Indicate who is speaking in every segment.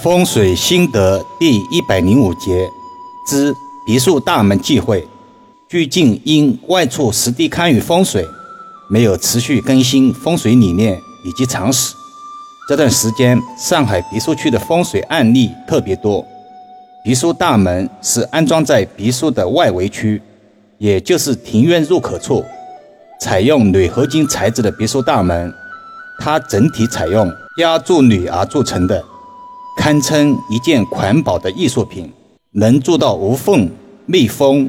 Speaker 1: 风水心得第一百零五节之别墅大门忌讳。最近因外出实地看与风水，没有持续更新风水理念以及常识。这段时间，上海别墅区的风水案例特别多。别墅大门是安装在别墅的外围区，也就是庭院入口处，采用铝合金材质的别墅大门，它整体采用压铸铝而铸成的。堪称一件环保的艺术品，能做到无缝、密封、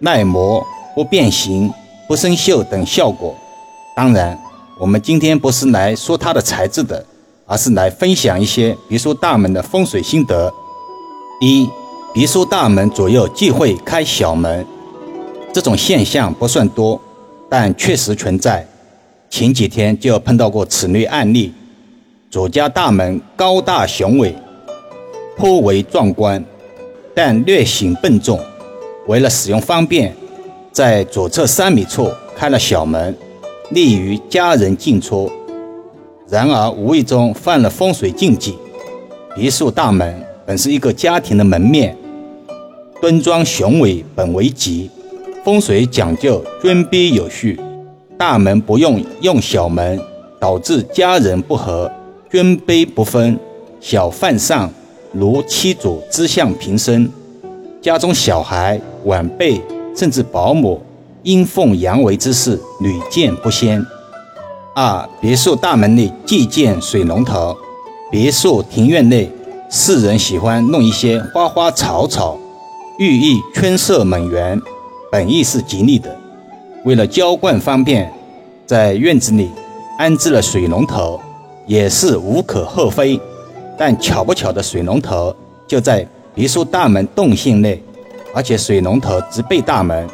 Speaker 1: 耐磨、不变形、不生锈等效果。当然，我们今天不是来说它的材质的，而是来分享一些别墅大门的风水心得。一、别墅大门左右忌讳开小门，这种现象不算多，但确实存在。前几天就碰到过此类案例，左家大门高大雄伟。颇为壮观，但略显笨重。为了使用方便，在左侧三米处开了小门，利于家人进出。然而无意中犯了风水禁忌。别墅大门本是一个家庭的门面，端庄雄伟本为吉。风水讲究尊卑有序，大门不用用小门，导致家人不和，尊卑不分，小犯上。如妻主之相平生，家中小孩、晚辈甚至保姆阴奉阳违之事屡见不鲜。二、别墅大门内忌建水龙头。别墅庭院内，世人喜欢弄一些花花草草，寓意春色满园，本意是吉利的。为了浇灌方便，在院子里安置了水龙头，也是无可厚非。但巧不巧的水龙头就在别墅大门洞线内，而且水龙头直背大门。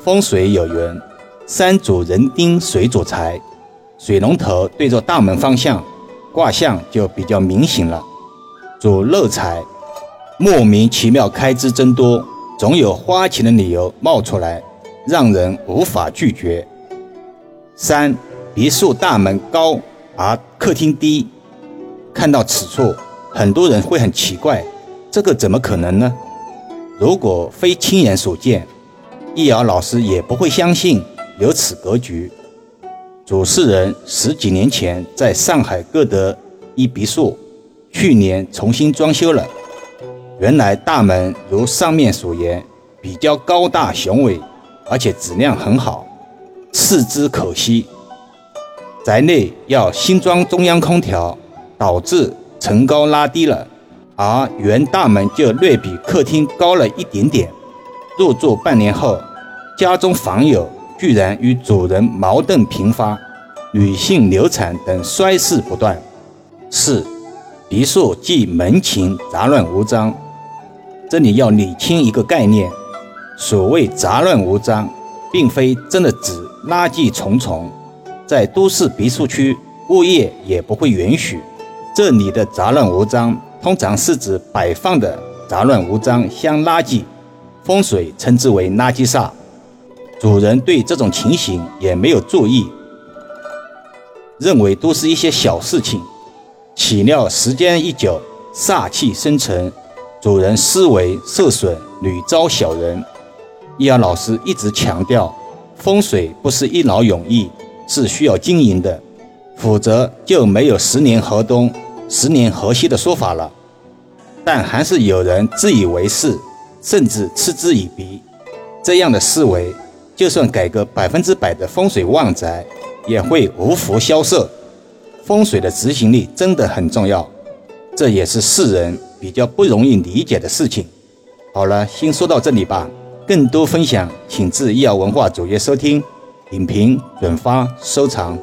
Speaker 1: 风水有云：“山主人丁，水主财。”水龙头对着大门方向，卦象就比较明显了，主漏财。莫名其妙开支增多，总有花钱的理由冒出来，让人无法拒绝。三、别墅大门高而客厅低。看到此处，很多人会很奇怪，这个怎么可能呢？如果非亲眼所见，易遥老师也不会相信有此格局。主事人十几年前在上海各得一别墅，去年重新装修了。原来大门如上面所言，比较高大雄伟，而且质量很好，次之可惜。宅内要新装中央空调。导致层高拉低了，而原大门就略比客厅高了一点点。入住半年后，家中房友居然与主人矛盾频发，女性流产等衰事不断。四，别墅即门前杂乱无章。这里要理清一个概念：所谓杂乱无章，并非真的指垃圾重重，在都市别墅区，物业也不会允许。这里的杂乱无章，通常是指摆放的杂乱无章，像垃圾，风水称之为垃圾煞。主人对这种情形也没有注意，认为都是一些小事情，岂料时间一久，煞气生成，主人思维受损，屡遭小人。易阳老师一直强调，风水不是一劳永逸，是需要经营的，否则就没有十年河东。十年河西的说法了，但还是有人自以为是，甚至嗤之以鼻。这样的思维，就算改革百分之百的风水旺宅，也会无福消受。风水的执行力真的很重要，这也是世人比较不容易理解的事情。好了，先说到这里吧。更多分享，请至易瑶文化主页收听、点评、转发、收藏。